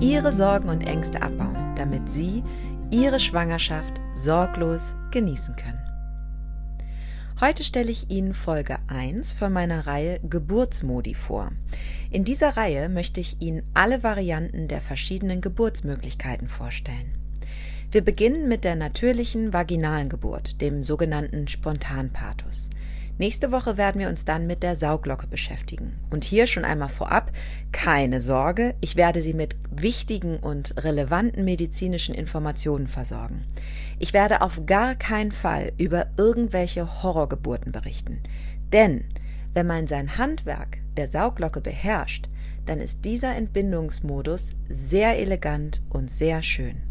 Ihre Sorgen und Ängste abbauen, damit Sie Ihre Schwangerschaft sorglos genießen können. Heute stelle ich Ihnen Folge 1 von meiner Reihe Geburtsmodi vor. In dieser Reihe möchte ich Ihnen alle Varianten der verschiedenen Geburtsmöglichkeiten vorstellen. Wir beginnen mit der natürlichen vaginalen Geburt, dem sogenannten Spontanpathos. Nächste Woche werden wir uns dann mit der Sauglocke beschäftigen. Und hier schon einmal vorab, keine Sorge, ich werde Sie mit wichtigen und relevanten medizinischen Informationen versorgen. Ich werde auf gar keinen Fall über irgendwelche Horrorgeburten berichten. Denn wenn man sein Handwerk der Sauglocke beherrscht, dann ist dieser Entbindungsmodus sehr elegant und sehr schön.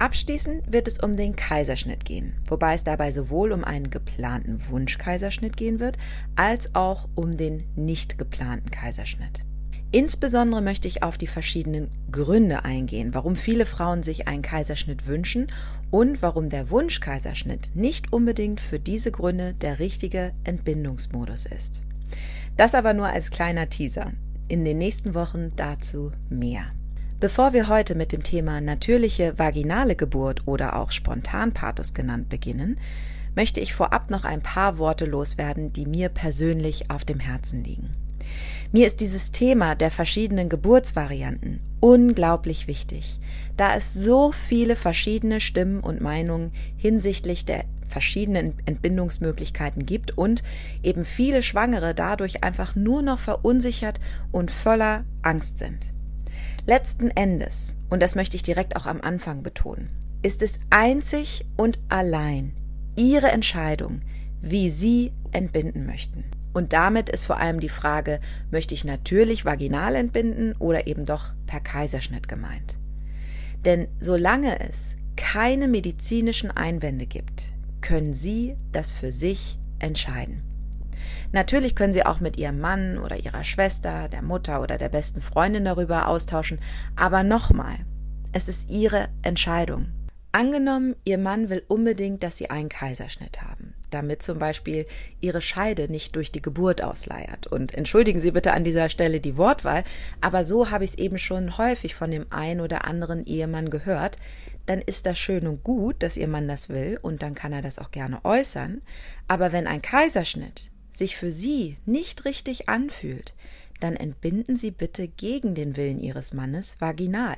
Abschließend wird es um den Kaiserschnitt gehen, wobei es dabei sowohl um einen geplanten Wunschkaiserschnitt gehen wird, als auch um den nicht geplanten Kaiserschnitt. Insbesondere möchte ich auf die verschiedenen Gründe eingehen, warum viele Frauen sich einen Kaiserschnitt wünschen und warum der Wunschkaiserschnitt nicht unbedingt für diese Gründe der richtige Entbindungsmodus ist. Das aber nur als kleiner Teaser. In den nächsten Wochen dazu mehr. Bevor wir heute mit dem Thema natürliche vaginale Geburt oder auch Spontanpathos genannt beginnen, möchte ich vorab noch ein paar Worte loswerden, die mir persönlich auf dem Herzen liegen. Mir ist dieses Thema der verschiedenen Geburtsvarianten unglaublich wichtig, da es so viele verschiedene Stimmen und Meinungen hinsichtlich der verschiedenen Entbindungsmöglichkeiten gibt und eben viele Schwangere dadurch einfach nur noch verunsichert und voller Angst sind. Letzten Endes, und das möchte ich direkt auch am Anfang betonen, ist es einzig und allein Ihre Entscheidung, wie Sie entbinden möchten. Und damit ist vor allem die Frage, möchte ich natürlich vaginal entbinden oder eben doch per Kaiserschnitt gemeint. Denn solange es keine medizinischen Einwände gibt, können Sie das für sich entscheiden. Natürlich können Sie auch mit Ihrem Mann oder Ihrer Schwester, der Mutter oder der besten Freundin darüber austauschen, aber nochmal, es ist Ihre Entscheidung. Angenommen, Ihr Mann will unbedingt, dass Sie einen Kaiserschnitt haben, damit zum Beispiel Ihre Scheide nicht durch die Geburt ausleiert. Und entschuldigen Sie bitte an dieser Stelle die Wortwahl, aber so habe ich es eben schon häufig von dem einen oder anderen Ehemann gehört. Dann ist das schön und gut, dass Ihr Mann das will und dann kann er das auch gerne äußern. Aber wenn ein Kaiserschnitt sich für Sie nicht richtig anfühlt, dann entbinden Sie bitte gegen den Willen Ihres Mannes vaginal.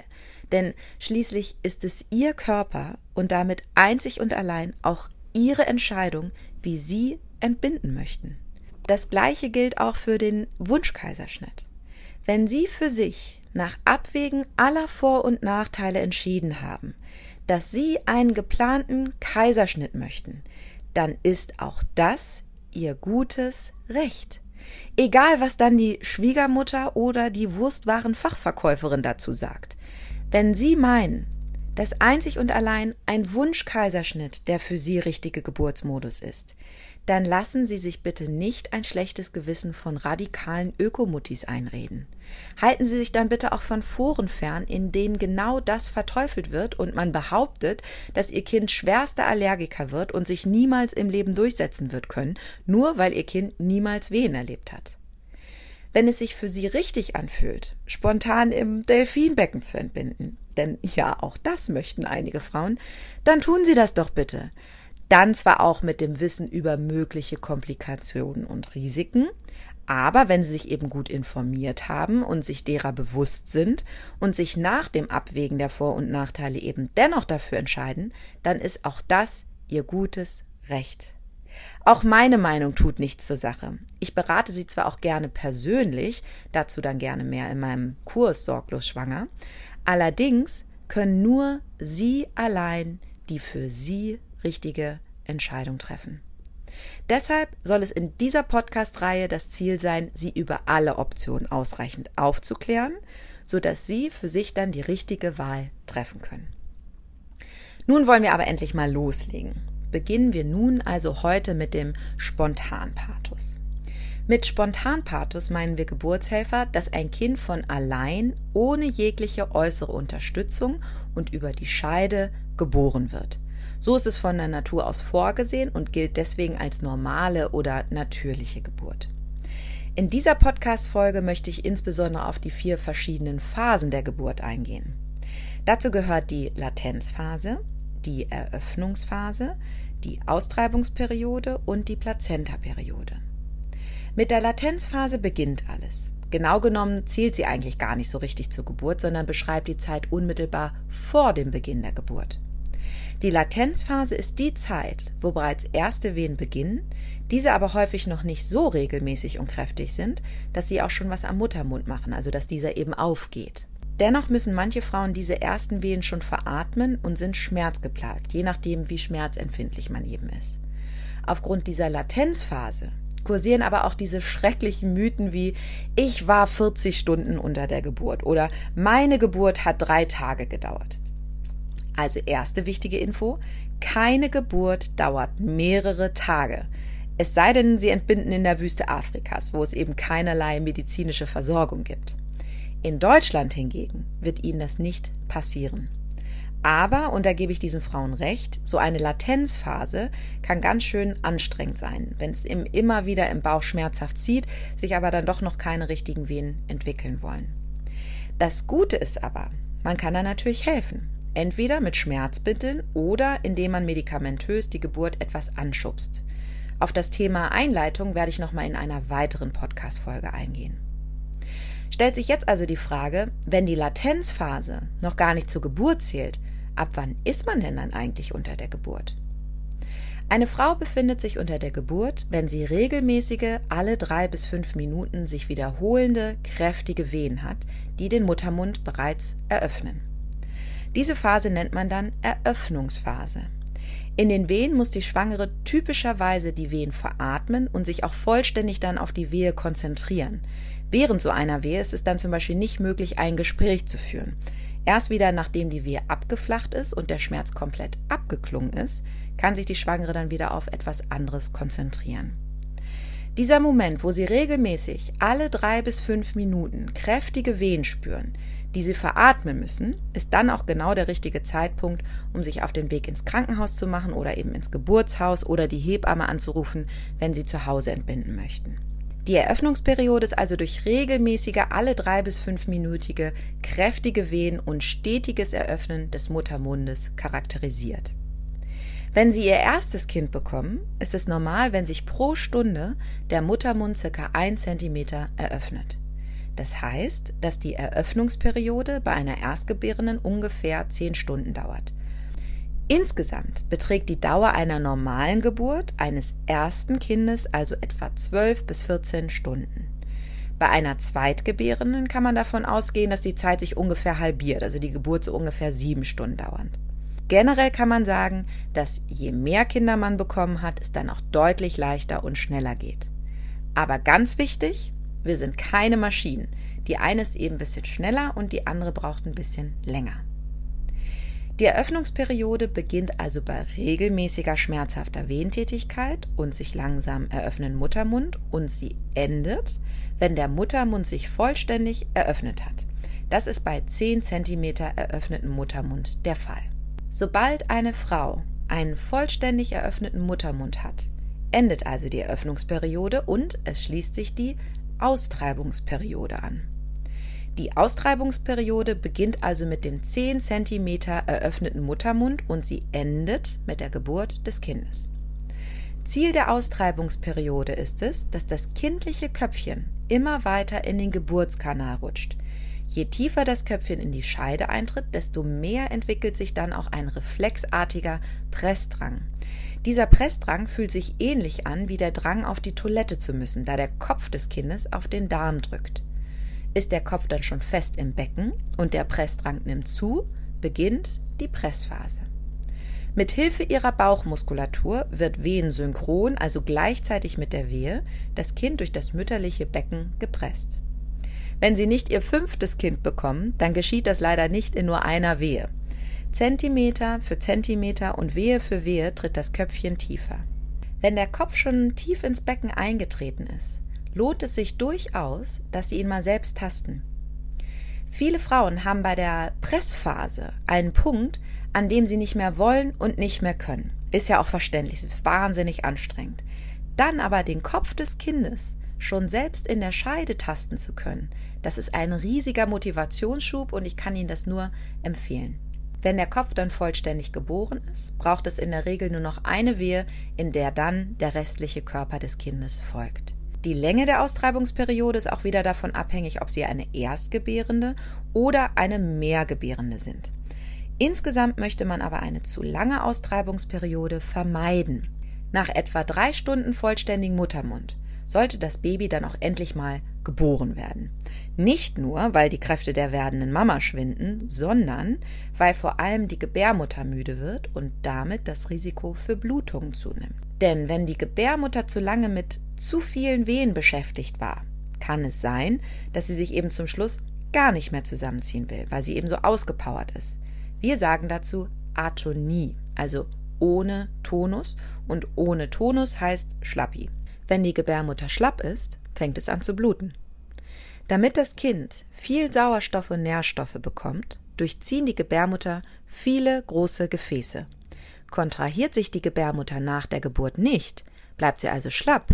Denn schließlich ist es Ihr Körper und damit einzig und allein auch Ihre Entscheidung, wie Sie entbinden möchten. Das gleiche gilt auch für den Wunschkaiserschnitt. Wenn Sie für sich nach Abwägen aller Vor- und Nachteile entschieden haben, dass Sie einen geplanten Kaiserschnitt möchten, dann ist auch das ihr gutes Recht. Egal, was dann die Schwiegermutter oder die Wurstwarenfachverkäuferin dazu sagt. Wenn Sie meinen, dass einzig und allein ein Wunschkaiserschnitt der für Sie richtige Geburtsmodus ist, dann lassen Sie sich bitte nicht ein schlechtes Gewissen von radikalen Ökomuttis einreden. Halten Sie sich dann bitte auch von Foren fern, in denen genau das verteufelt wird und man behauptet, dass Ihr Kind schwerster Allergiker wird und sich niemals im Leben durchsetzen wird können, nur weil Ihr Kind niemals Wehen erlebt hat. Wenn es sich für Sie richtig anfühlt, spontan im Delfinbecken zu entbinden, denn ja, auch das möchten einige Frauen, dann tun Sie das doch bitte. Dann zwar auch mit dem Wissen über mögliche Komplikationen und Risiken, aber wenn Sie sich eben gut informiert haben und sich derer bewusst sind und sich nach dem Abwägen der Vor- und Nachteile eben dennoch dafür entscheiden, dann ist auch das Ihr gutes Recht. Auch meine Meinung tut nichts zur Sache. Ich berate Sie zwar auch gerne persönlich, dazu dann gerne mehr in meinem Kurs Sorglos Schwanger, allerdings können nur Sie allein die für Sie richtige Entscheidung treffen. Deshalb soll es in dieser Podcast-Reihe das Ziel sein, Sie über alle Optionen ausreichend aufzuklären, sodass Sie für sich dann die richtige Wahl treffen können. Nun wollen wir aber endlich mal loslegen. Beginnen wir nun also heute mit dem Spontanpathos. Mit Spontanpathos meinen wir Geburtshelfer, dass ein Kind von allein, ohne jegliche äußere Unterstützung und über die Scheide geboren wird. So ist es von der Natur aus vorgesehen und gilt deswegen als normale oder natürliche Geburt. In dieser Podcast-Folge möchte ich insbesondere auf die vier verschiedenen Phasen der Geburt eingehen. Dazu gehört die Latenzphase, die Eröffnungsphase, die Austreibungsperiode und die Plazentaperiode. Mit der Latenzphase beginnt alles. Genau genommen zählt sie eigentlich gar nicht so richtig zur Geburt, sondern beschreibt die Zeit unmittelbar vor dem Beginn der Geburt. Die Latenzphase ist die Zeit, wo bereits erste Wehen beginnen, diese aber häufig noch nicht so regelmäßig und kräftig sind, dass sie auch schon was am Muttermund machen, also dass dieser eben aufgeht. Dennoch müssen manche Frauen diese ersten Wehen schon veratmen und sind schmerzgeplagt, je nachdem, wie schmerzempfindlich man eben ist. Aufgrund dieser Latenzphase kursieren aber auch diese schrecklichen Mythen wie ich war 40 Stunden unter der Geburt oder meine Geburt hat drei Tage gedauert. Also erste wichtige Info, keine Geburt dauert mehrere Tage. Es sei denn, sie entbinden in der Wüste Afrikas, wo es eben keinerlei medizinische Versorgung gibt. In Deutschland hingegen wird ihnen das nicht passieren. Aber, und da gebe ich diesen Frauen recht, so eine Latenzphase kann ganz schön anstrengend sein, wenn es immer wieder im Bauch schmerzhaft zieht, sich aber dann doch noch keine richtigen Wehen entwickeln wollen. Das Gute ist aber, man kann da natürlich helfen. Entweder mit Schmerzmitteln oder indem man medikamentös die Geburt etwas anschubst. Auf das Thema Einleitung werde ich nochmal in einer weiteren Podcast-Folge eingehen. Stellt sich jetzt also die Frage, wenn die Latenzphase noch gar nicht zur Geburt zählt, Ab wann ist man denn dann eigentlich unter der Geburt? Eine Frau befindet sich unter der Geburt, wenn sie regelmäßige, alle drei bis fünf Minuten sich wiederholende, kräftige Wehen hat, die den Muttermund bereits eröffnen. Diese Phase nennt man dann Eröffnungsphase. In den Wehen muss die Schwangere typischerweise die Wehen veratmen und sich auch vollständig dann auf die Wehe konzentrieren. Während so einer Wehe ist es dann zum Beispiel nicht möglich, ein Gespräch zu führen. Erst wieder, nachdem die Wehe abgeflacht ist und der Schmerz komplett abgeklungen ist, kann sich die Schwangere dann wieder auf etwas anderes konzentrieren. Dieser Moment, wo Sie regelmäßig alle drei bis fünf Minuten kräftige Wehen spüren, die Sie veratmen müssen, ist dann auch genau der richtige Zeitpunkt, um sich auf den Weg ins Krankenhaus zu machen oder eben ins Geburtshaus oder die Hebamme anzurufen, wenn Sie zu Hause entbinden möchten. Die Eröffnungsperiode ist also durch regelmäßige, alle drei bis fünfminütige, kräftige Wehen und stetiges Eröffnen des Muttermundes charakterisiert. Wenn Sie Ihr erstes Kind bekommen, ist es normal, wenn sich pro Stunde der Muttermund circa ein Zentimeter eröffnet. Das heißt, dass die Eröffnungsperiode bei einer Erstgebärenden ungefähr zehn Stunden dauert. Insgesamt beträgt die Dauer einer normalen Geburt eines ersten Kindes also etwa 12 bis 14 Stunden. Bei einer Zweitgebärenden kann man davon ausgehen, dass die Zeit sich ungefähr halbiert, also die Geburt so ungefähr sieben Stunden dauert. Generell kann man sagen, dass je mehr Kinder man bekommen hat, es dann auch deutlich leichter und schneller geht. Aber ganz wichtig, wir sind keine Maschinen. Die eine ist eben ein bisschen schneller und die andere braucht ein bisschen länger. Die Eröffnungsperiode beginnt also bei regelmäßiger schmerzhafter Wehentätigkeit und sich langsam eröffnen Muttermund und sie endet, wenn der Muttermund sich vollständig eröffnet hat. Das ist bei 10 cm eröffneten Muttermund der Fall. Sobald eine Frau einen vollständig eröffneten Muttermund hat, endet also die Eröffnungsperiode und es schließt sich die Austreibungsperiode an. Die Austreibungsperiode beginnt also mit dem 10 cm eröffneten Muttermund und sie endet mit der Geburt des Kindes. Ziel der Austreibungsperiode ist es, dass das kindliche Köpfchen immer weiter in den Geburtskanal rutscht. Je tiefer das Köpfchen in die Scheide eintritt, desto mehr entwickelt sich dann auch ein reflexartiger Pressdrang. Dieser Pressdrang fühlt sich ähnlich an wie der Drang auf die Toilette zu müssen, da der Kopf des Kindes auf den Darm drückt. Ist der Kopf dann schon fest im Becken und der Pressdrang nimmt zu, beginnt die Pressphase. Mit Hilfe ihrer Bauchmuskulatur wird wehensynchron, also gleichzeitig mit der Wehe, das Kind durch das mütterliche Becken gepresst. Wenn Sie nicht Ihr fünftes Kind bekommen, dann geschieht das leider nicht in nur einer Wehe. Zentimeter für Zentimeter und Wehe für Wehe tritt das Köpfchen tiefer. Wenn der Kopf schon tief ins Becken eingetreten ist, lohnt es sich durchaus, dass Sie ihn mal selbst tasten. Viele Frauen haben bei der Pressphase einen Punkt, an dem sie nicht mehr wollen und nicht mehr können. Ist ja auch verständlich, ist wahnsinnig anstrengend. Dann aber den Kopf des Kindes schon selbst in der Scheide tasten zu können, das ist ein riesiger Motivationsschub und ich kann Ihnen das nur empfehlen. Wenn der Kopf dann vollständig geboren ist, braucht es in der Regel nur noch eine Wehe, in der dann der restliche Körper des Kindes folgt. Die Länge der Austreibungsperiode ist auch wieder davon abhängig, ob Sie eine Erstgebärende oder eine Mehrgebärende sind. Insgesamt möchte man aber eine zu lange Austreibungsperiode vermeiden. Nach etwa drei Stunden vollständigen Muttermund sollte das Baby dann auch endlich mal geboren werden. Nicht nur, weil die Kräfte der werdenden Mama schwinden, sondern weil vor allem die Gebärmutter müde wird und damit das Risiko für Blutungen zunimmt. Denn wenn die Gebärmutter zu lange mit zu vielen Wehen beschäftigt war, kann es sein, dass sie sich eben zum Schluss gar nicht mehr zusammenziehen will, weil sie eben so ausgepowert ist. Wir sagen dazu Atonie, also ohne Tonus und ohne Tonus heißt Schlappi. Wenn die Gebärmutter schlapp ist, fängt es an zu bluten. Damit das Kind viel Sauerstoff und Nährstoffe bekommt, durchziehen die Gebärmutter viele große Gefäße. Kontrahiert sich die Gebärmutter nach der Geburt nicht, bleibt sie also schlapp,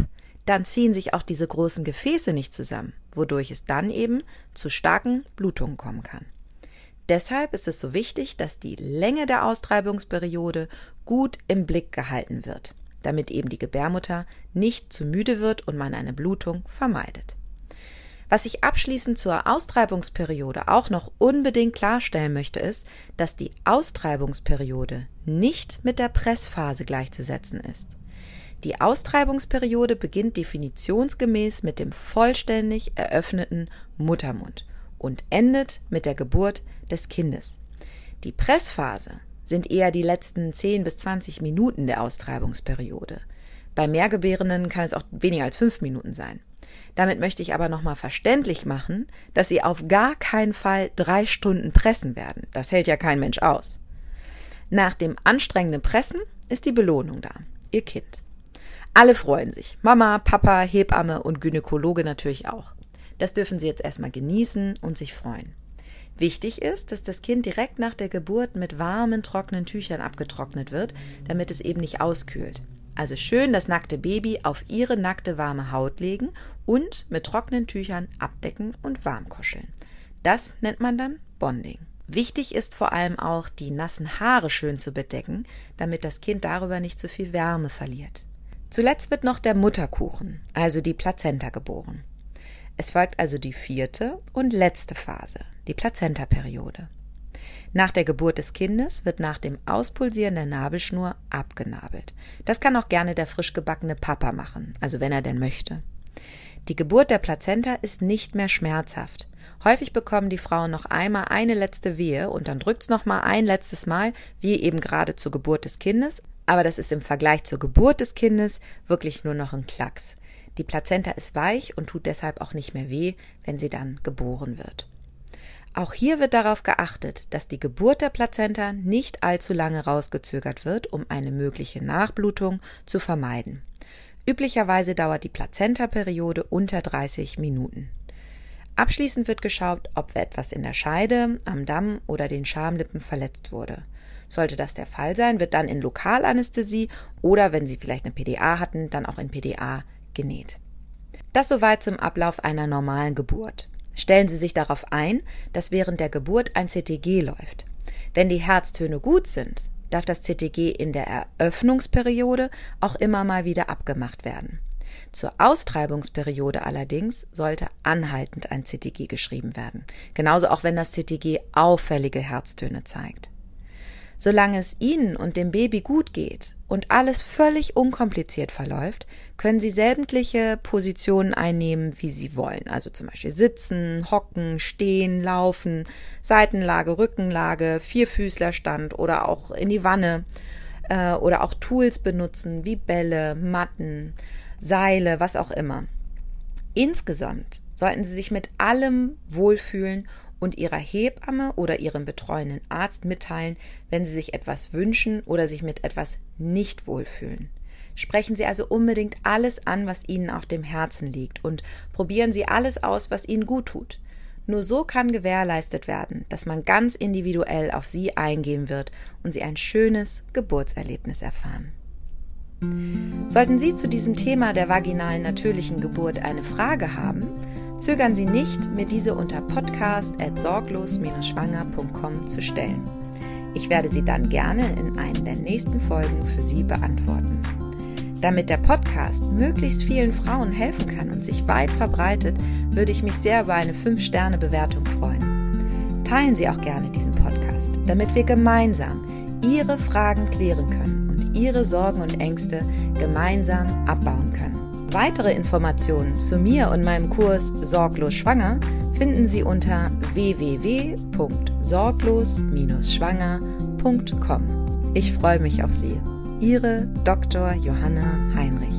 dann ziehen sich auch diese großen Gefäße nicht zusammen, wodurch es dann eben zu starken Blutungen kommen kann. Deshalb ist es so wichtig, dass die Länge der Austreibungsperiode gut im Blick gehalten wird, damit eben die Gebärmutter nicht zu müde wird und man eine Blutung vermeidet. Was ich abschließend zur Austreibungsperiode auch noch unbedingt klarstellen möchte, ist, dass die Austreibungsperiode nicht mit der Pressphase gleichzusetzen ist. Die Austreibungsperiode beginnt definitionsgemäß mit dem vollständig eröffneten Muttermund und endet mit der Geburt des Kindes. Die Pressphase sind eher die letzten 10 bis 20 Minuten der Austreibungsperiode. Bei Mehrgebärenden kann es auch weniger als fünf Minuten sein. Damit möchte ich aber nochmal verständlich machen, dass Sie auf gar keinen Fall drei Stunden pressen werden. Das hält ja kein Mensch aus. Nach dem anstrengenden Pressen ist die Belohnung da. Ihr Kind. Alle freuen sich. Mama, Papa, Hebamme und Gynäkologe natürlich auch. Das dürfen Sie jetzt erstmal genießen und sich freuen. Wichtig ist, dass das Kind direkt nach der Geburt mit warmen, trockenen Tüchern abgetrocknet wird, damit es eben nicht auskühlt. Also schön das nackte Baby auf ihre nackte warme Haut legen und mit trockenen Tüchern abdecken und warm kuscheln. Das nennt man dann Bonding. Wichtig ist vor allem auch, die nassen Haare schön zu bedecken, damit das Kind darüber nicht zu viel Wärme verliert. Zuletzt wird noch der Mutterkuchen, also die Plazenta, geboren. Es folgt also die vierte und letzte Phase, die Plazentaperiode. Nach der Geburt des Kindes wird nach dem Auspulsieren der Nabelschnur abgenabelt. Das kann auch gerne der frisch gebackene Papa machen, also wenn er denn möchte. Die Geburt der Plazenta ist nicht mehr schmerzhaft. Häufig bekommen die Frauen noch einmal eine letzte Wehe und dann drückt's noch mal ein letztes Mal, wie eben gerade zur Geburt des Kindes. Aber das ist im Vergleich zur Geburt des Kindes wirklich nur noch ein Klacks. Die Plazenta ist weich und tut deshalb auch nicht mehr weh, wenn sie dann geboren wird. Auch hier wird darauf geachtet, dass die Geburt der Plazenta nicht allzu lange rausgezögert wird, um eine mögliche Nachblutung zu vermeiden. Üblicherweise dauert die Plazentaperiode unter 30 Minuten. Abschließend wird geschaut, ob etwas in der Scheide, am Damm oder den Schamlippen verletzt wurde. Sollte das der Fall sein, wird dann in Lokalanästhesie oder wenn Sie vielleicht eine PDA hatten, dann auch in PDA genäht. Das soweit zum Ablauf einer normalen Geburt. Stellen Sie sich darauf ein, dass während der Geburt ein CTG läuft. Wenn die Herztöne gut sind, darf das CTG in der Eröffnungsperiode auch immer mal wieder abgemacht werden. Zur Austreibungsperiode allerdings sollte anhaltend ein CTG geschrieben werden, genauso auch wenn das CTG auffällige Herztöne zeigt. Solange es Ihnen und dem Baby gut geht und alles völlig unkompliziert verläuft, können Sie sämtliche Positionen einnehmen, wie Sie wollen. Also zum Beispiel sitzen, hocken, stehen, laufen, Seitenlage, Rückenlage, Vierfüßlerstand oder auch in die Wanne äh, oder auch Tools benutzen wie Bälle, Matten, Seile, was auch immer. Insgesamt sollten Sie sich mit allem wohlfühlen und Ihrer Hebamme oder Ihrem betreuenden Arzt mitteilen, wenn Sie sich etwas wünschen oder sich mit etwas nicht wohlfühlen. Sprechen Sie also unbedingt alles an, was Ihnen auf dem Herzen liegt und probieren Sie alles aus, was Ihnen gut tut. Nur so kann gewährleistet werden, dass man ganz individuell auf Sie eingehen wird und Sie ein schönes Geburtserlebnis erfahren. Sollten Sie zu diesem Thema der vaginalen natürlichen Geburt eine Frage haben, zögern Sie nicht, mir diese unter podcast.sorglos-schwanger.com zu stellen. Ich werde sie dann gerne in einen der nächsten Folgen für Sie beantworten. Damit der Podcast möglichst vielen Frauen helfen kann und sich weit verbreitet, würde ich mich sehr über eine 5-Sterne-Bewertung freuen. Teilen Sie auch gerne diesen Podcast, damit wir gemeinsam Ihre Fragen klären können Ihre Sorgen und Ängste gemeinsam abbauen können. Weitere Informationen zu mir und meinem Kurs Sorglos Schwanger finden Sie unter www.sorglos-schwanger.com. Ich freue mich auf Sie. Ihre Dr. Johanna Heinrich.